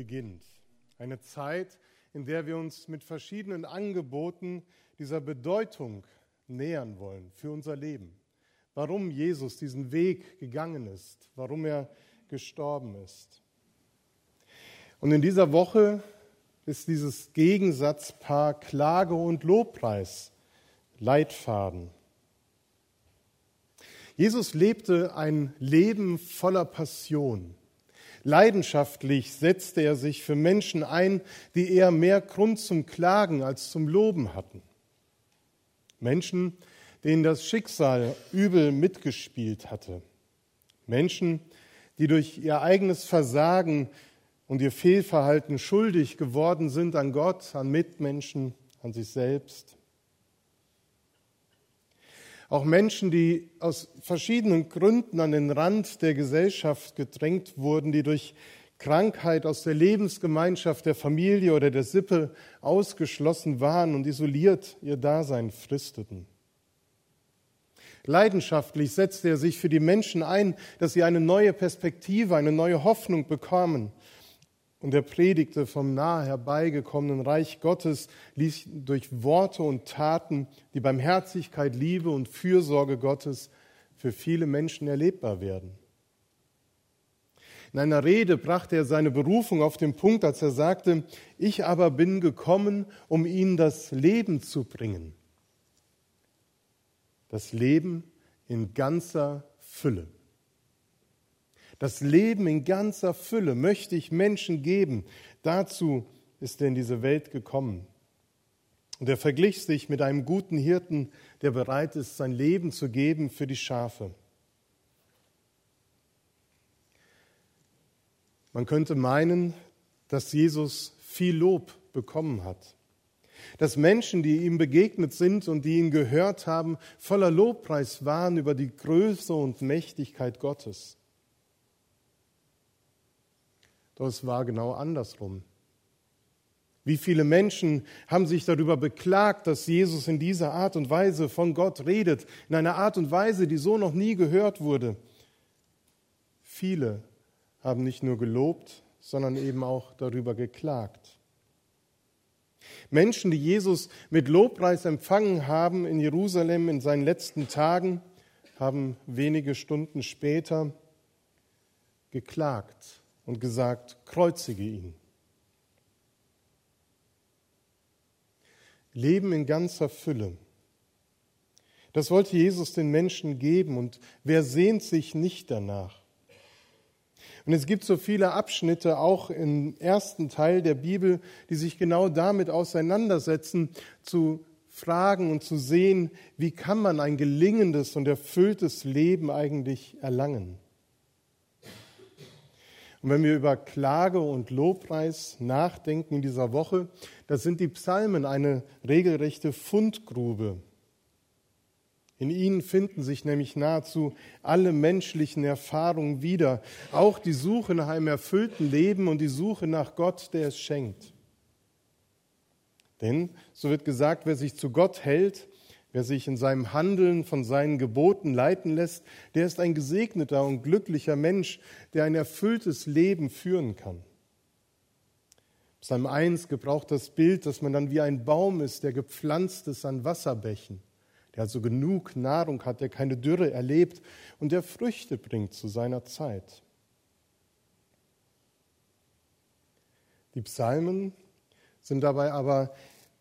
beginnt. Eine Zeit, in der wir uns mit verschiedenen Angeboten dieser Bedeutung nähern wollen für unser Leben. Warum Jesus diesen Weg gegangen ist, warum er gestorben ist. Und in dieser Woche ist dieses Gegensatzpaar Klage und Lobpreis Leitfaden. Jesus lebte ein Leben voller Passion. Leidenschaftlich setzte er sich für Menschen ein, die eher mehr Grund zum Klagen als zum Loben hatten. Menschen, denen das Schicksal übel mitgespielt hatte. Menschen, die durch ihr eigenes Versagen und ihr Fehlverhalten schuldig geworden sind an Gott, an Mitmenschen, an sich selbst. Auch Menschen, die aus verschiedenen Gründen an den Rand der Gesellschaft gedrängt wurden, die durch Krankheit aus der Lebensgemeinschaft der Familie oder der Sippe ausgeschlossen waren und isoliert ihr Dasein fristeten. Leidenschaftlich setzte er sich für die Menschen ein, dass sie eine neue Perspektive, eine neue Hoffnung bekommen und er predigte vom nahe herbeigekommenen Reich Gottes, ließ durch Worte und Taten die Barmherzigkeit, Liebe und Fürsorge Gottes für viele Menschen erlebbar werden. In einer Rede brachte er seine Berufung auf den Punkt, als er sagte, ich aber bin gekommen, um ihnen das Leben zu bringen. Das Leben in ganzer Fülle. Das Leben in ganzer Fülle möchte ich Menschen geben. Dazu ist er in diese Welt gekommen. Und er verglich sich mit einem guten Hirten, der bereit ist, sein Leben zu geben für die Schafe. Man könnte meinen, dass Jesus viel Lob bekommen hat. Dass Menschen, die ihm begegnet sind und die ihn gehört haben, voller Lobpreis waren über die Größe und Mächtigkeit Gottes. Doch es war genau andersrum. Wie viele Menschen haben sich darüber beklagt, dass Jesus in dieser Art und Weise von Gott redet, in einer Art und Weise, die so noch nie gehört wurde. Viele haben nicht nur gelobt, sondern eben auch darüber geklagt. Menschen, die Jesus mit Lobpreis empfangen haben in Jerusalem in seinen letzten Tagen, haben wenige Stunden später geklagt und gesagt, kreuzige ihn. Leben in ganzer Fülle. Das wollte Jesus den Menschen geben und wer sehnt sich nicht danach? Und es gibt so viele Abschnitte auch im ersten Teil der Bibel, die sich genau damit auseinandersetzen, zu fragen und zu sehen, wie kann man ein gelingendes und erfülltes Leben eigentlich erlangen. Und wenn wir über Klage und Lobpreis nachdenken in dieser Woche, da sind die Psalmen eine regelrechte Fundgrube. In ihnen finden sich nämlich nahezu alle menschlichen Erfahrungen wieder, auch die Suche nach einem erfüllten Leben und die Suche nach Gott, der es schenkt. Denn, so wird gesagt, wer sich zu Gott hält, Wer sich in seinem Handeln von seinen Geboten leiten lässt, der ist ein gesegneter und glücklicher Mensch, der ein erfülltes Leben führen kann. Psalm 1 gebraucht das Bild, dass man dann wie ein Baum ist, der gepflanzt ist an Wasserbächen, der also genug Nahrung hat, der keine Dürre erlebt und der Früchte bringt zu seiner Zeit. Die Psalmen sind dabei aber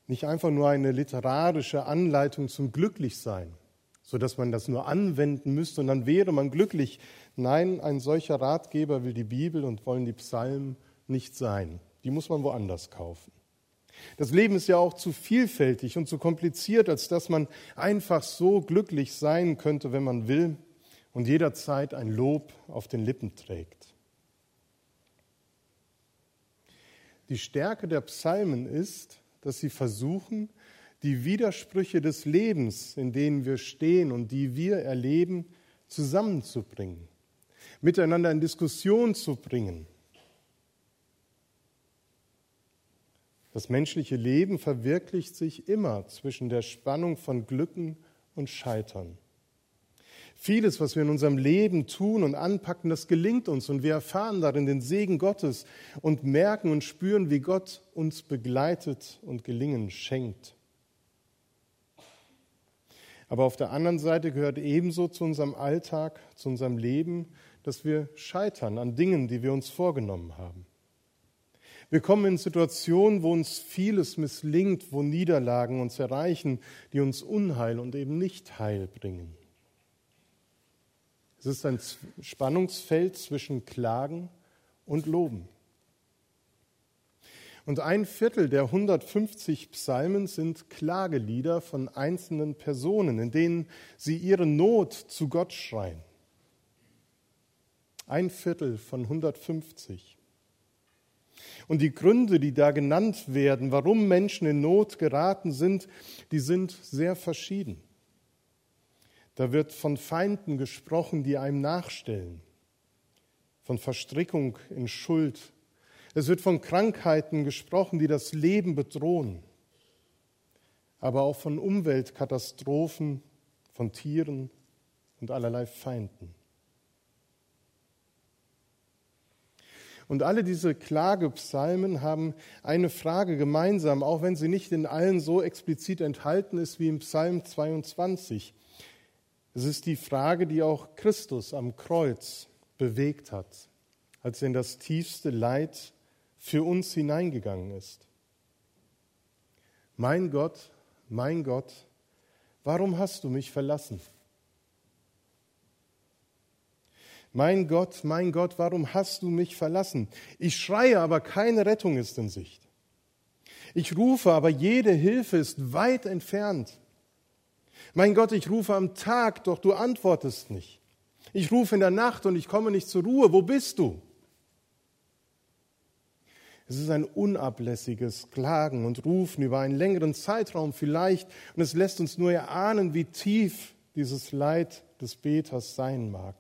nicht einfach nur eine literarische Anleitung zum Glücklichsein, so dass man das nur anwenden müsste und dann wäre man glücklich. Nein, ein solcher Ratgeber will die Bibel und wollen die Psalmen nicht sein. Die muss man woanders kaufen. Das Leben ist ja auch zu vielfältig und zu kompliziert, als dass man einfach so glücklich sein könnte, wenn man will und jederzeit ein Lob auf den Lippen trägt. Die Stärke der Psalmen ist, dass sie versuchen, die Widersprüche des Lebens, in denen wir stehen und die wir erleben, zusammenzubringen, miteinander in Diskussion zu bringen. Das menschliche Leben verwirklicht sich immer zwischen der Spannung von Glücken und Scheitern. Vieles, was wir in unserem Leben tun und anpacken, das gelingt uns und wir erfahren darin den Segen Gottes und merken und spüren, wie Gott uns begleitet und Gelingen schenkt. Aber auf der anderen Seite gehört ebenso zu unserem Alltag, zu unserem Leben, dass wir scheitern an Dingen, die wir uns vorgenommen haben. Wir kommen in Situationen, wo uns vieles misslingt, wo Niederlagen uns erreichen, die uns Unheil und eben nicht Heil bringen. Es ist ein Spannungsfeld zwischen Klagen und Loben. Und ein Viertel der 150 Psalmen sind Klagelieder von einzelnen Personen, in denen sie ihre Not zu Gott schreien. Ein Viertel von 150. Und die Gründe, die da genannt werden, warum Menschen in Not geraten sind, die sind sehr verschieden. Da wird von Feinden gesprochen, die einem nachstellen, von Verstrickung in Schuld. Es wird von Krankheiten gesprochen, die das Leben bedrohen, aber auch von Umweltkatastrophen, von Tieren und allerlei Feinden. Und alle diese Klagepsalmen haben eine Frage gemeinsam, auch wenn sie nicht in allen so explizit enthalten ist wie im Psalm 22. Es ist die Frage, die auch Christus am Kreuz bewegt hat, als er in das tiefste Leid für uns hineingegangen ist. Mein Gott, mein Gott, warum hast du mich verlassen? Mein Gott, mein Gott, warum hast du mich verlassen? Ich schreie, aber keine Rettung ist in Sicht. Ich rufe, aber jede Hilfe ist weit entfernt. Mein Gott, ich rufe am Tag, doch du antwortest nicht. Ich rufe in der Nacht und ich komme nicht zur Ruhe. Wo bist du? Es ist ein unablässiges Klagen und Rufen über einen längeren Zeitraum vielleicht und es lässt uns nur erahnen, wie tief dieses Leid des Beters sein mag.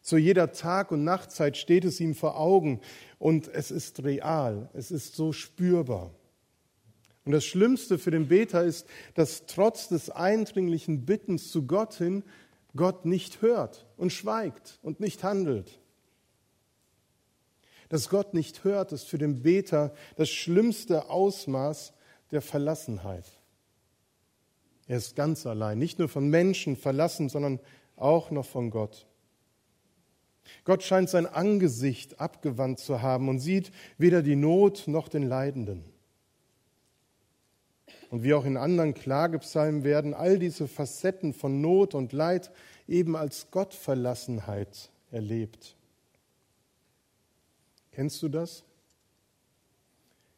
Zu jeder Tag- und Nachtzeit steht es ihm vor Augen und es ist real, es ist so spürbar. Und das Schlimmste für den Beter ist, dass trotz des eindringlichen Bittens zu Gott hin Gott nicht hört und schweigt und nicht handelt. Dass Gott nicht hört, ist für den Beter das schlimmste Ausmaß der Verlassenheit. Er ist ganz allein, nicht nur von Menschen verlassen, sondern auch noch von Gott. Gott scheint sein Angesicht abgewandt zu haben und sieht weder die Not noch den Leidenden. Und wie auch in anderen Klagepsalmen werden all diese Facetten von Not und Leid eben als Gottverlassenheit erlebt. Kennst du das?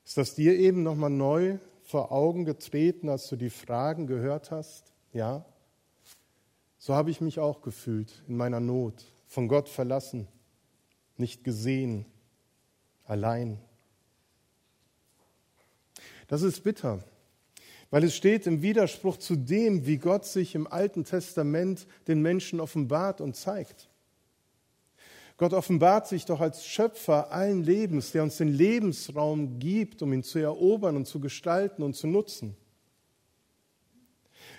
Ist das dir eben nochmal neu vor Augen getreten, als du die Fragen gehört hast? Ja? So habe ich mich auch gefühlt in meiner Not, von Gott verlassen, nicht gesehen, allein. Das ist bitter. Weil es steht im Widerspruch zu dem, wie Gott sich im Alten Testament den Menschen offenbart und zeigt. Gott offenbart sich doch als Schöpfer allen Lebens, der uns den Lebensraum gibt, um ihn zu erobern und zu gestalten und zu nutzen.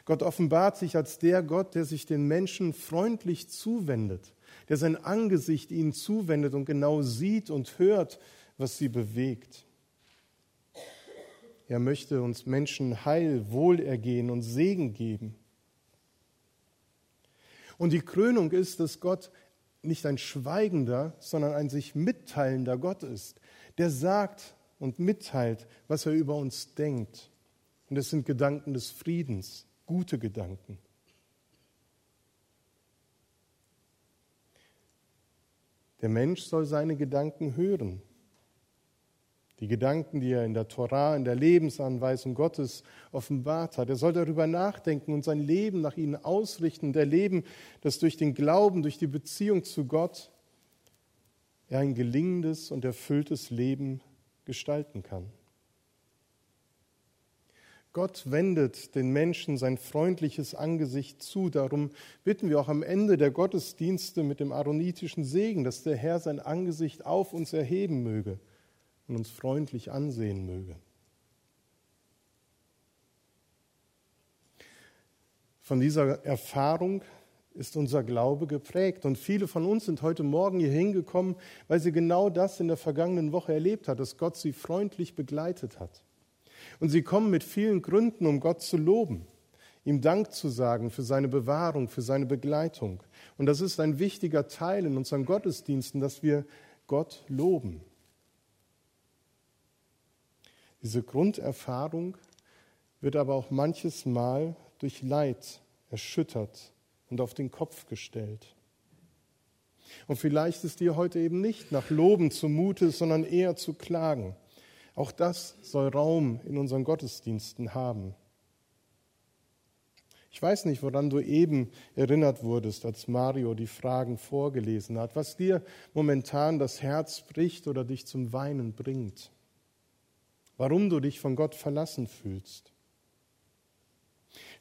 Gott offenbart sich als der Gott, der sich den Menschen freundlich zuwendet, der sein Angesicht ihnen zuwendet und genau sieht und hört, was sie bewegt. Er möchte uns Menschen Heil, Wohlergehen und Segen geben. Und die Krönung ist, dass Gott nicht ein schweigender, sondern ein sich mitteilender Gott ist, der sagt und mitteilt, was er über uns denkt. Und es sind Gedanken des Friedens, gute Gedanken. Der Mensch soll seine Gedanken hören die Gedanken, die er in der Torah, in der Lebensanweisung Gottes offenbart hat. Er soll darüber nachdenken und sein Leben nach ihnen ausrichten und erleben, dass durch den Glauben, durch die Beziehung zu Gott er ein gelingendes und erfülltes Leben gestalten kann. Gott wendet den Menschen sein freundliches Angesicht zu. Darum bitten wir auch am Ende der Gottesdienste mit dem aaronitischen Segen, dass der Herr sein Angesicht auf uns erheben möge und uns freundlich ansehen möge. Von dieser Erfahrung ist unser Glaube geprägt. Und viele von uns sind heute Morgen hier hingekommen, weil sie genau das in der vergangenen Woche erlebt hat, dass Gott sie freundlich begleitet hat. Und sie kommen mit vielen Gründen, um Gott zu loben, ihm Dank zu sagen für seine Bewahrung, für seine Begleitung. Und das ist ein wichtiger Teil in unseren Gottesdiensten, dass wir Gott loben. Diese Grunderfahrung wird aber auch manches Mal durch Leid erschüttert und auf den Kopf gestellt. Und vielleicht ist dir heute eben nicht nach Loben zumute, sondern eher zu klagen. Auch das soll Raum in unseren Gottesdiensten haben. Ich weiß nicht, woran du eben erinnert wurdest, als Mario die Fragen vorgelesen hat, was dir momentan das Herz bricht oder dich zum Weinen bringt, warum du dich von Gott verlassen fühlst.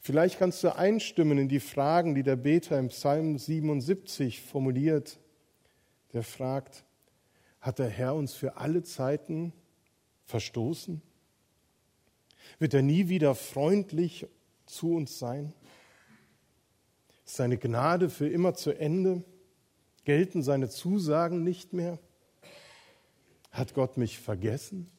Vielleicht kannst du einstimmen in die Fragen, die der Beter im Psalm 77 formuliert. Der fragt, hat der Herr uns für alle Zeiten verstoßen? Wird er nie wieder freundlich zu uns sein? Ist seine Gnade für immer zu Ende? Gelten seine Zusagen nicht mehr? Hat Gott mich vergessen?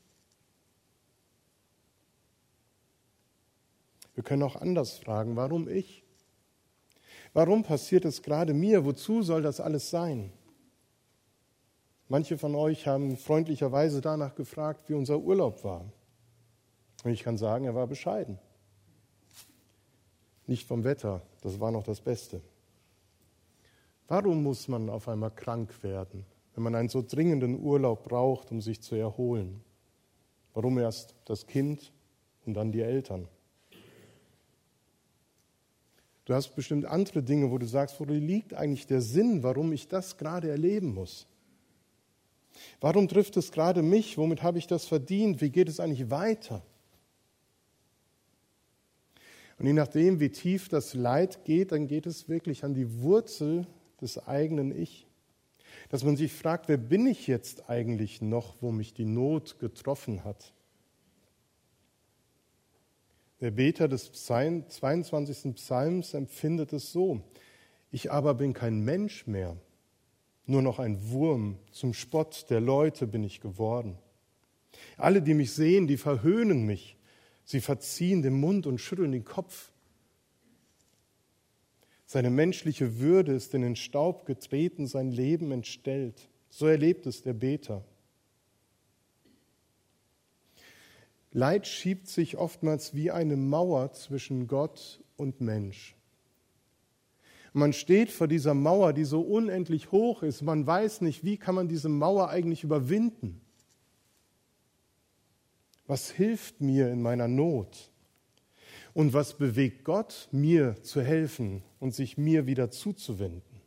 Wir können auch anders fragen, warum ich? Warum passiert es gerade mir? Wozu soll das alles sein? Manche von euch haben freundlicherweise danach gefragt, wie unser Urlaub war. Und ich kann sagen, er war bescheiden. Nicht vom Wetter, das war noch das Beste. Warum muss man auf einmal krank werden, wenn man einen so dringenden Urlaub braucht, um sich zu erholen? Warum erst das Kind und dann die Eltern? Du hast bestimmt andere Dinge, wo du sagst, wo liegt eigentlich der Sinn, warum ich das gerade erleben muss? Warum trifft es gerade mich? Womit habe ich das verdient? Wie geht es eigentlich weiter? Und je nachdem, wie tief das Leid geht, dann geht es wirklich an die Wurzel des eigenen Ich. Dass man sich fragt, wer bin ich jetzt eigentlich noch, wo mich die Not getroffen hat? Der Beter des 22. Psalms empfindet es so. Ich aber bin kein Mensch mehr, nur noch ein Wurm, zum Spott der Leute bin ich geworden. Alle, die mich sehen, die verhöhnen mich. Sie verziehen den Mund und schütteln den Kopf. Seine menschliche Würde ist in den Staub getreten, sein Leben entstellt. So erlebt es der Beter. Leid schiebt sich oftmals wie eine Mauer zwischen Gott und Mensch. Man steht vor dieser Mauer, die so unendlich hoch ist. Man weiß nicht, wie kann man diese Mauer eigentlich überwinden. Was hilft mir in meiner Not? Und was bewegt Gott, mir zu helfen und sich mir wieder zuzuwenden?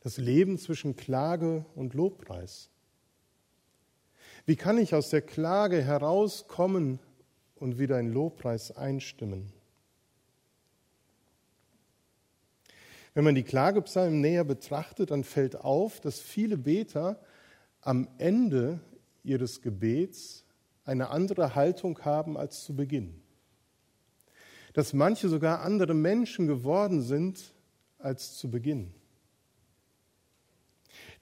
Das Leben zwischen Klage und Lobpreis. Wie kann ich aus der Klage herauskommen und wieder in Lobpreis einstimmen? Wenn man die Klagepsalmen näher betrachtet, dann fällt auf, dass viele Beter am Ende ihres Gebets eine andere Haltung haben als zu Beginn. Dass manche sogar andere Menschen geworden sind als zu Beginn.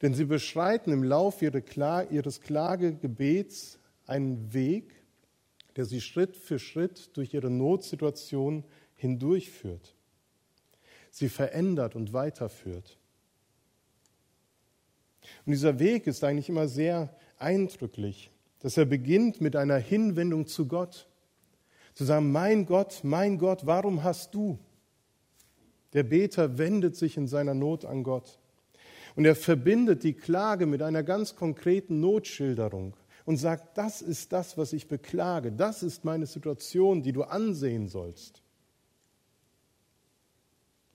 Denn sie beschreiten im Lauf ihres Klagegebets einen Weg, der sie Schritt für Schritt durch ihre Notsituation hindurchführt. Sie verändert und weiterführt. Und dieser Weg ist eigentlich immer sehr eindrücklich, dass er beginnt mit einer Hinwendung zu Gott. Zu sagen, mein Gott, mein Gott, warum hast du? Der Beter wendet sich in seiner Not an Gott. Und er verbindet die Klage mit einer ganz konkreten Notschilderung und sagt, das ist das, was ich beklage, das ist meine Situation, die du ansehen sollst.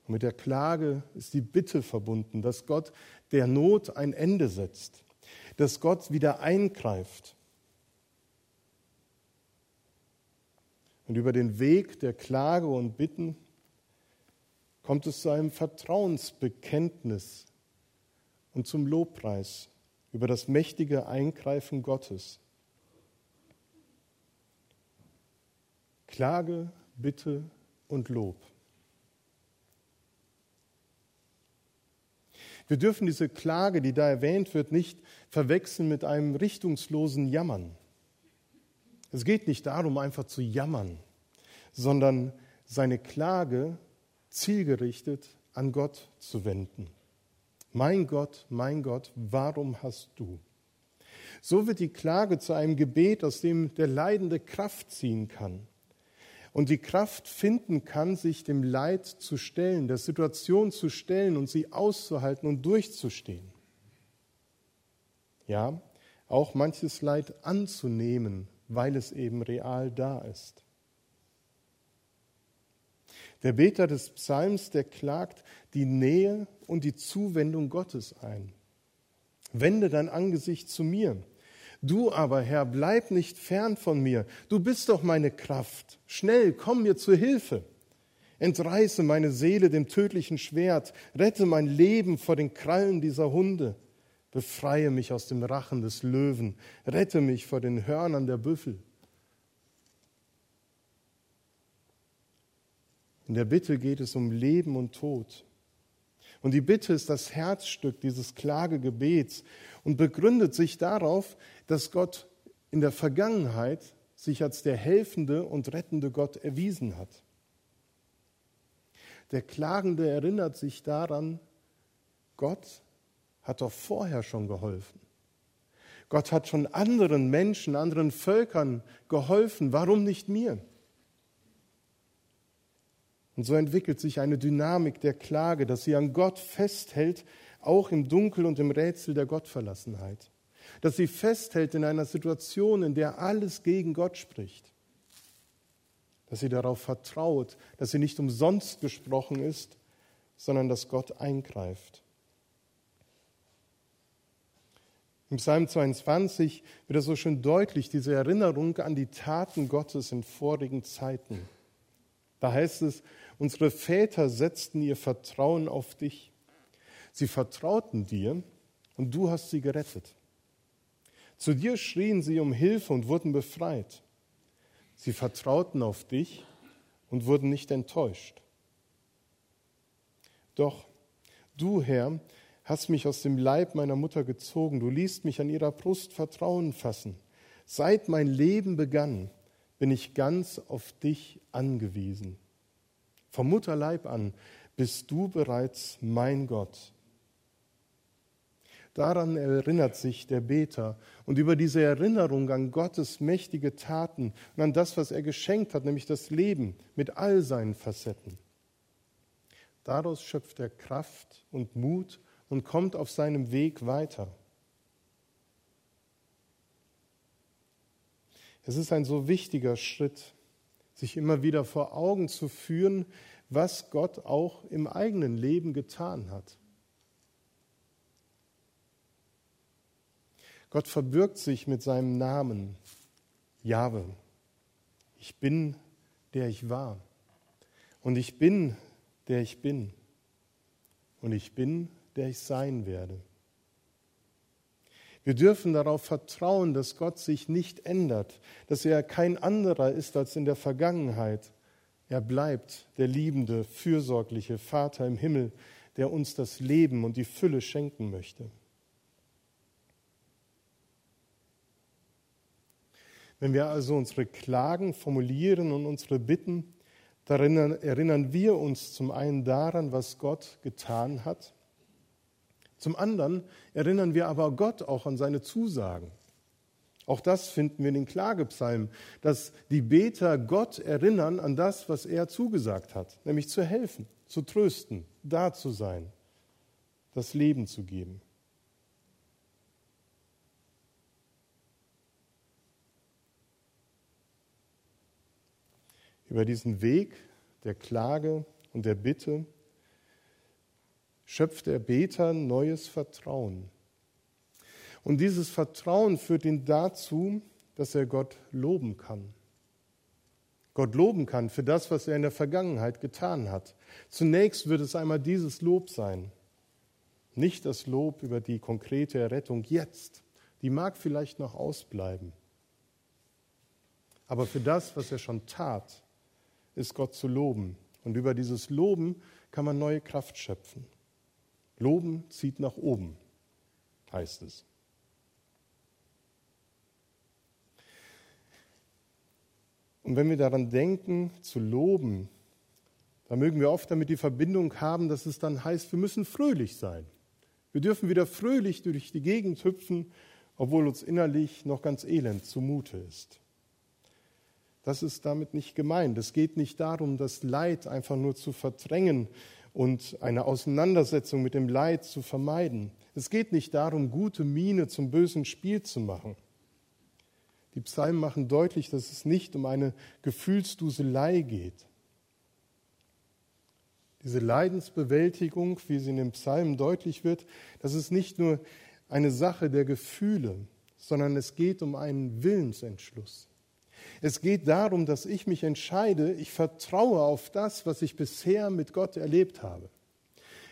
Und mit der Klage ist die Bitte verbunden, dass Gott der Not ein Ende setzt, dass Gott wieder eingreift. Und über den Weg der Klage und Bitten kommt es zu einem Vertrauensbekenntnis und zum Lobpreis über das mächtige Eingreifen Gottes. Klage, Bitte und Lob. Wir dürfen diese Klage, die da erwähnt wird, nicht verwechseln mit einem richtungslosen Jammern. Es geht nicht darum, einfach zu jammern, sondern seine Klage zielgerichtet an Gott zu wenden. Mein Gott, mein Gott, warum hast du? So wird die Klage zu einem Gebet, aus dem der Leidende Kraft ziehen kann und die Kraft finden kann, sich dem Leid zu stellen, der Situation zu stellen und sie auszuhalten und durchzustehen. Ja, auch manches Leid anzunehmen, weil es eben real da ist. Der Beter des Psalms, der klagt die Nähe und die Zuwendung Gottes ein. Wende dein Angesicht zu mir. Du aber, Herr, bleib nicht fern von mir. Du bist doch meine Kraft. Schnell, komm mir zu Hilfe. Entreiße meine Seele dem tödlichen Schwert. Rette mein Leben vor den Krallen dieser Hunde. Befreie mich aus dem Rachen des Löwen. Rette mich vor den Hörnern der Büffel. In der Bitte geht es um Leben und Tod. Und die Bitte ist das Herzstück dieses Klagegebets und begründet sich darauf, dass Gott in der Vergangenheit sich als der helfende und rettende Gott erwiesen hat. Der Klagende erinnert sich daran, Gott hat doch vorher schon geholfen. Gott hat schon anderen Menschen, anderen Völkern geholfen. Warum nicht mir? Und so entwickelt sich eine Dynamik der Klage, dass sie an Gott festhält, auch im Dunkel und im Rätsel der Gottverlassenheit. Dass sie festhält in einer Situation, in der alles gegen Gott spricht. Dass sie darauf vertraut, dass sie nicht umsonst gesprochen ist, sondern dass Gott eingreift. Im Psalm 22 wird es so schön deutlich, diese Erinnerung an die Taten Gottes in vorigen Zeiten. Da heißt es, unsere Väter setzten ihr Vertrauen auf dich. Sie vertrauten dir und du hast sie gerettet. Zu dir schrien sie um Hilfe und wurden befreit. Sie vertrauten auf dich und wurden nicht enttäuscht. Doch du, Herr, hast mich aus dem Leib meiner Mutter gezogen. Du ließt mich an ihrer Brust Vertrauen fassen. Seit mein Leben begann, bin ich ganz auf dich angewiesen. Vom Mutterleib an bist du bereits mein Gott. Daran erinnert sich der Beter und über diese Erinnerung an Gottes mächtige Taten und an das, was er geschenkt hat, nämlich das Leben mit all seinen Facetten. Daraus schöpft er Kraft und Mut und kommt auf seinem Weg weiter. Es ist ein so wichtiger Schritt, sich immer wieder vor Augen zu führen, was Gott auch im eigenen Leben getan hat. Gott verbirgt sich mit seinem Namen, Jahwe. Ich bin, der ich war. Und ich bin, der ich bin. Und ich bin, der ich sein werde. Wir dürfen darauf vertrauen, dass Gott sich nicht ändert, dass er kein anderer ist als in der Vergangenheit. Er bleibt der liebende, fürsorgliche Vater im Himmel, der uns das Leben und die Fülle schenken möchte. Wenn wir also unsere Klagen formulieren und unsere Bitten, darin erinnern wir uns zum einen daran, was Gott getan hat zum anderen erinnern wir aber Gott auch an seine Zusagen. Auch das finden wir in den Klagepsalmen, dass die Beter Gott erinnern an das, was er zugesagt hat, nämlich zu helfen, zu trösten, da zu sein, das Leben zu geben. Über diesen Weg der Klage und der Bitte schöpft der Beter neues Vertrauen. Und dieses Vertrauen führt ihn dazu, dass er Gott loben kann. Gott loben kann für das, was er in der Vergangenheit getan hat. Zunächst wird es einmal dieses Lob sein. Nicht das Lob über die konkrete Errettung jetzt. Die mag vielleicht noch ausbleiben. Aber für das, was er schon tat, ist Gott zu loben. Und über dieses Loben kann man neue Kraft schöpfen. Loben zieht nach oben, heißt es. Und wenn wir daran denken, zu loben, dann mögen wir oft damit die Verbindung haben, dass es dann heißt, wir müssen fröhlich sein. Wir dürfen wieder fröhlich durch die Gegend hüpfen, obwohl uns innerlich noch ganz elend zumute ist. Das ist damit nicht gemeint. Es geht nicht darum, das Leid einfach nur zu verdrängen und eine Auseinandersetzung mit dem Leid zu vermeiden. Es geht nicht darum, gute Miene zum bösen Spiel zu machen. Die Psalmen machen deutlich, dass es nicht um eine Gefühlsduselei geht. Diese Leidensbewältigung, wie sie in den Psalmen deutlich wird, das ist nicht nur eine Sache der Gefühle, sondern es geht um einen Willensentschluss. Es geht darum, dass ich mich entscheide, ich vertraue auf das, was ich bisher mit Gott erlebt habe.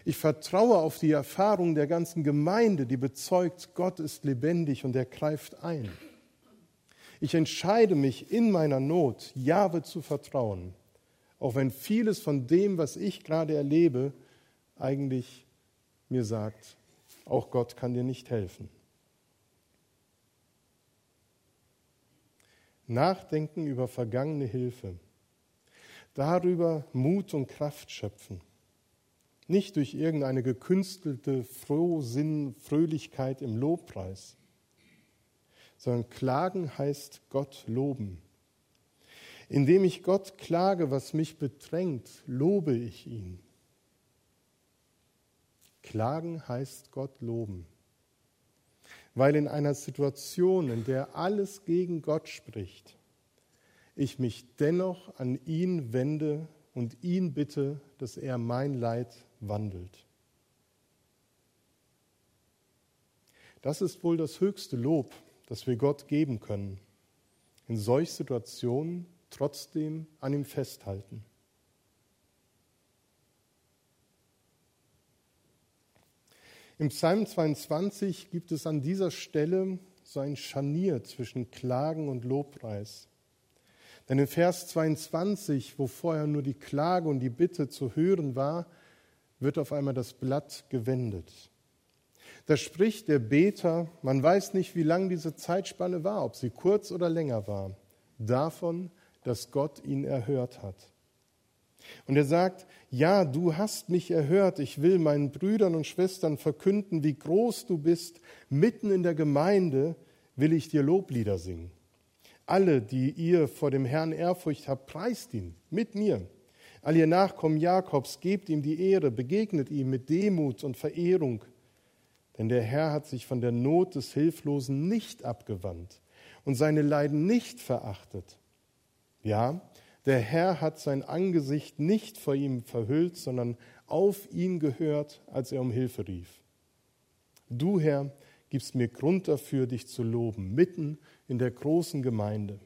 Ich vertraue auf die Erfahrung der ganzen Gemeinde, die bezeugt, Gott ist lebendig und er greift ein. Ich entscheide mich in meiner Not, Jahwe zu vertrauen, auch wenn vieles von dem, was ich gerade erlebe, eigentlich mir sagt, auch Gott kann dir nicht helfen. Nachdenken über vergangene Hilfe. Darüber Mut und Kraft schöpfen. Nicht durch irgendeine gekünstelte Frohsinn, Fröhlichkeit im Lobpreis, sondern klagen heißt Gott loben. Indem ich Gott klage, was mich bedrängt, lobe ich ihn. Klagen heißt Gott loben weil in einer Situation, in der alles gegen Gott spricht, ich mich dennoch an ihn wende und ihn bitte, dass er mein Leid wandelt. Das ist wohl das höchste Lob, das wir Gott geben können. In solch Situationen trotzdem an ihm festhalten. Im Psalm 22 gibt es an dieser Stelle so ein Scharnier zwischen Klagen und Lobpreis. Denn in Vers 22, wo vorher nur die Klage und die Bitte zu hören war, wird auf einmal das Blatt gewendet. Da spricht der Beter, man weiß nicht, wie lang diese Zeitspanne war, ob sie kurz oder länger war, davon, dass Gott ihn erhört hat. Und er sagt, ja, du hast mich erhört, ich will meinen Brüdern und Schwestern verkünden, wie groß du bist, mitten in der Gemeinde will ich dir Loblieder singen. Alle, die ihr vor dem Herrn Ehrfurcht habt, preist ihn mit mir. All ihr Nachkommen Jakobs, gebt ihm die Ehre, begegnet ihm mit Demut und Verehrung. Denn der Herr hat sich von der Not des Hilflosen nicht abgewandt und seine Leiden nicht verachtet. Ja, der Herr hat sein Angesicht nicht vor ihm verhüllt, sondern auf ihn gehört, als er um Hilfe rief. Du, Herr, gibst mir Grund dafür, dich zu loben, mitten in der großen Gemeinde.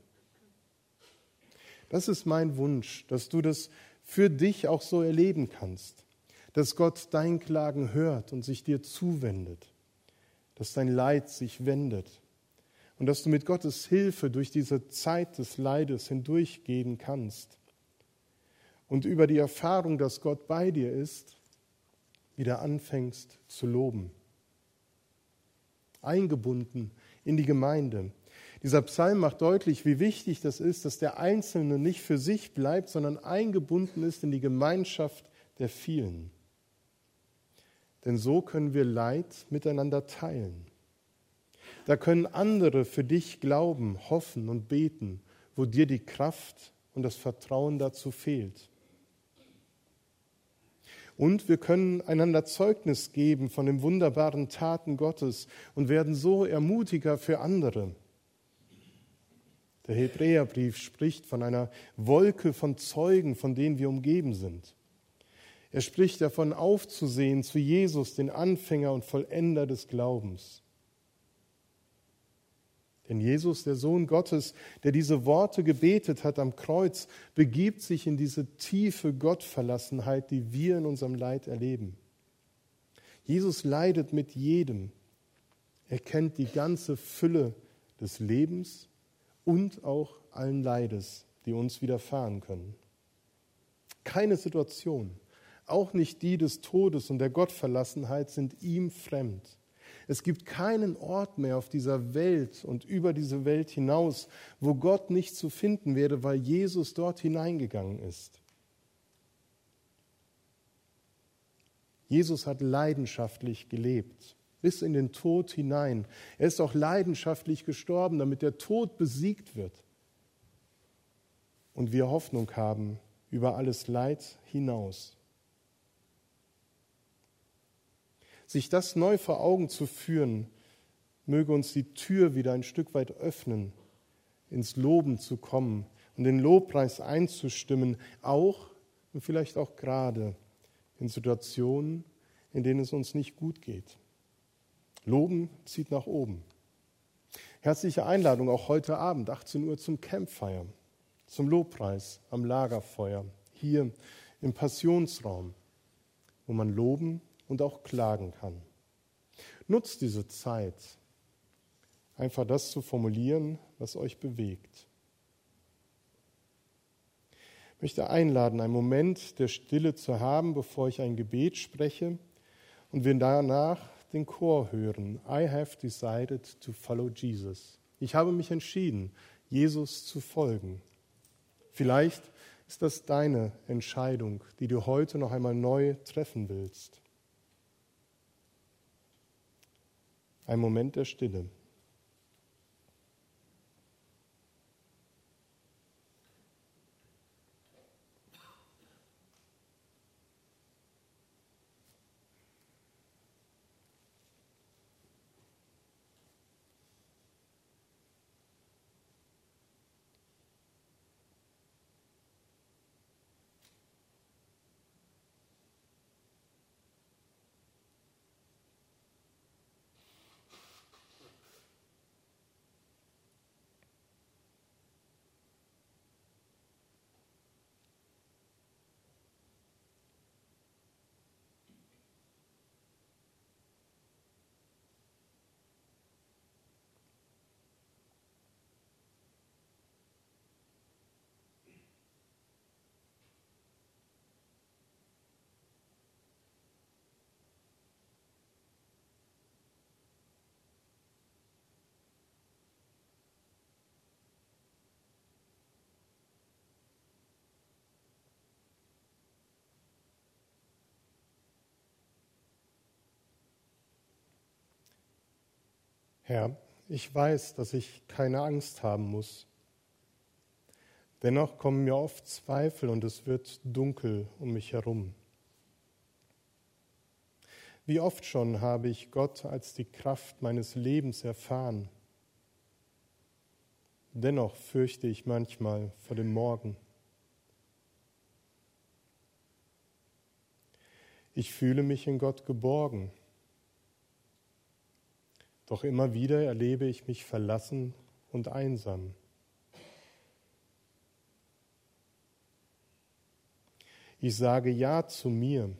Das ist mein Wunsch, dass du das für dich auch so erleben kannst, dass Gott dein Klagen hört und sich dir zuwendet, dass dein Leid sich wendet und dass du mit Gottes Hilfe durch diese Zeit des Leides hindurchgehen kannst und über die Erfahrung, dass Gott bei dir ist, wieder anfängst zu loben. Eingebunden in die Gemeinde. Dieser Psalm macht deutlich, wie wichtig das ist, dass der Einzelne nicht für sich bleibt, sondern eingebunden ist in die Gemeinschaft der vielen. Denn so können wir Leid miteinander teilen. Da können andere für dich glauben, hoffen und beten, wo dir die Kraft und das Vertrauen dazu fehlt. Und wir können einander Zeugnis geben von den wunderbaren Taten Gottes und werden so Ermutiger für andere. Der Hebräerbrief spricht von einer Wolke von Zeugen, von denen wir umgeben sind. Er spricht davon aufzusehen zu Jesus, den Anfänger und Vollender des Glaubens. Denn Jesus, der Sohn Gottes, der diese Worte gebetet hat am Kreuz, begibt sich in diese tiefe Gottverlassenheit, die wir in unserem Leid erleben. Jesus leidet mit jedem. Er kennt die ganze Fülle des Lebens und auch allen Leides, die uns widerfahren können. Keine Situation, auch nicht die des Todes und der Gottverlassenheit sind ihm fremd. Es gibt keinen Ort mehr auf dieser Welt und über diese Welt hinaus, wo Gott nicht zu finden wäre, weil Jesus dort hineingegangen ist. Jesus hat leidenschaftlich gelebt, bis in den Tod hinein. Er ist auch leidenschaftlich gestorben, damit der Tod besiegt wird. Und wir Hoffnung haben über alles Leid hinaus. Sich das neu vor Augen zu führen, möge uns die Tür wieder ein Stück weit öffnen, ins Loben zu kommen und den Lobpreis einzustimmen, auch und vielleicht auch gerade in Situationen, in denen es uns nicht gut geht. Loben zieht nach oben. Herzliche Einladung auch heute Abend, 18 Uhr zum Campfire, zum Lobpreis am Lagerfeuer, hier im Passionsraum, wo man loben und auch klagen kann. Nutzt diese Zeit, einfach das zu formulieren, was euch bewegt. Ich möchte einladen, einen Moment der Stille zu haben, bevor ich ein Gebet spreche und wir danach den Chor hören. I have decided to follow Jesus. Ich habe mich entschieden, Jesus zu folgen. Vielleicht ist das deine Entscheidung, die du heute noch einmal neu treffen willst. Ein Moment der Stille. Herr, ich weiß, dass ich keine Angst haben muss. Dennoch kommen mir oft Zweifel und es wird dunkel um mich herum. Wie oft schon habe ich Gott als die Kraft meines Lebens erfahren. Dennoch fürchte ich manchmal vor dem Morgen. Ich fühle mich in Gott geborgen doch immer wieder erlebe ich mich verlassen und einsam. Ich sage Ja zu mir,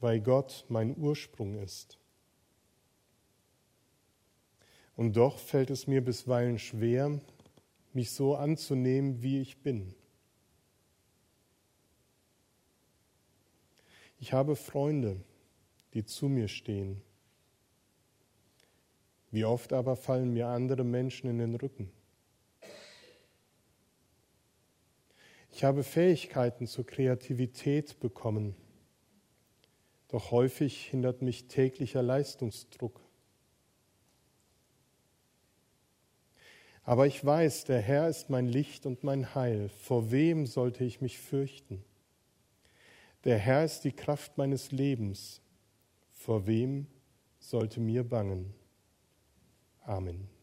weil Gott mein Ursprung ist. Und doch fällt es mir bisweilen schwer, mich so anzunehmen, wie ich bin. Ich habe Freunde, die zu mir stehen wie oft aber fallen mir andere Menschen in den Rücken? Ich habe Fähigkeiten zur Kreativität bekommen, doch häufig hindert mich täglicher Leistungsdruck. Aber ich weiß, der Herr ist mein Licht und mein Heil. Vor wem sollte ich mich fürchten? Der Herr ist die Kraft meines Lebens. Vor wem sollte mir bangen? Amen.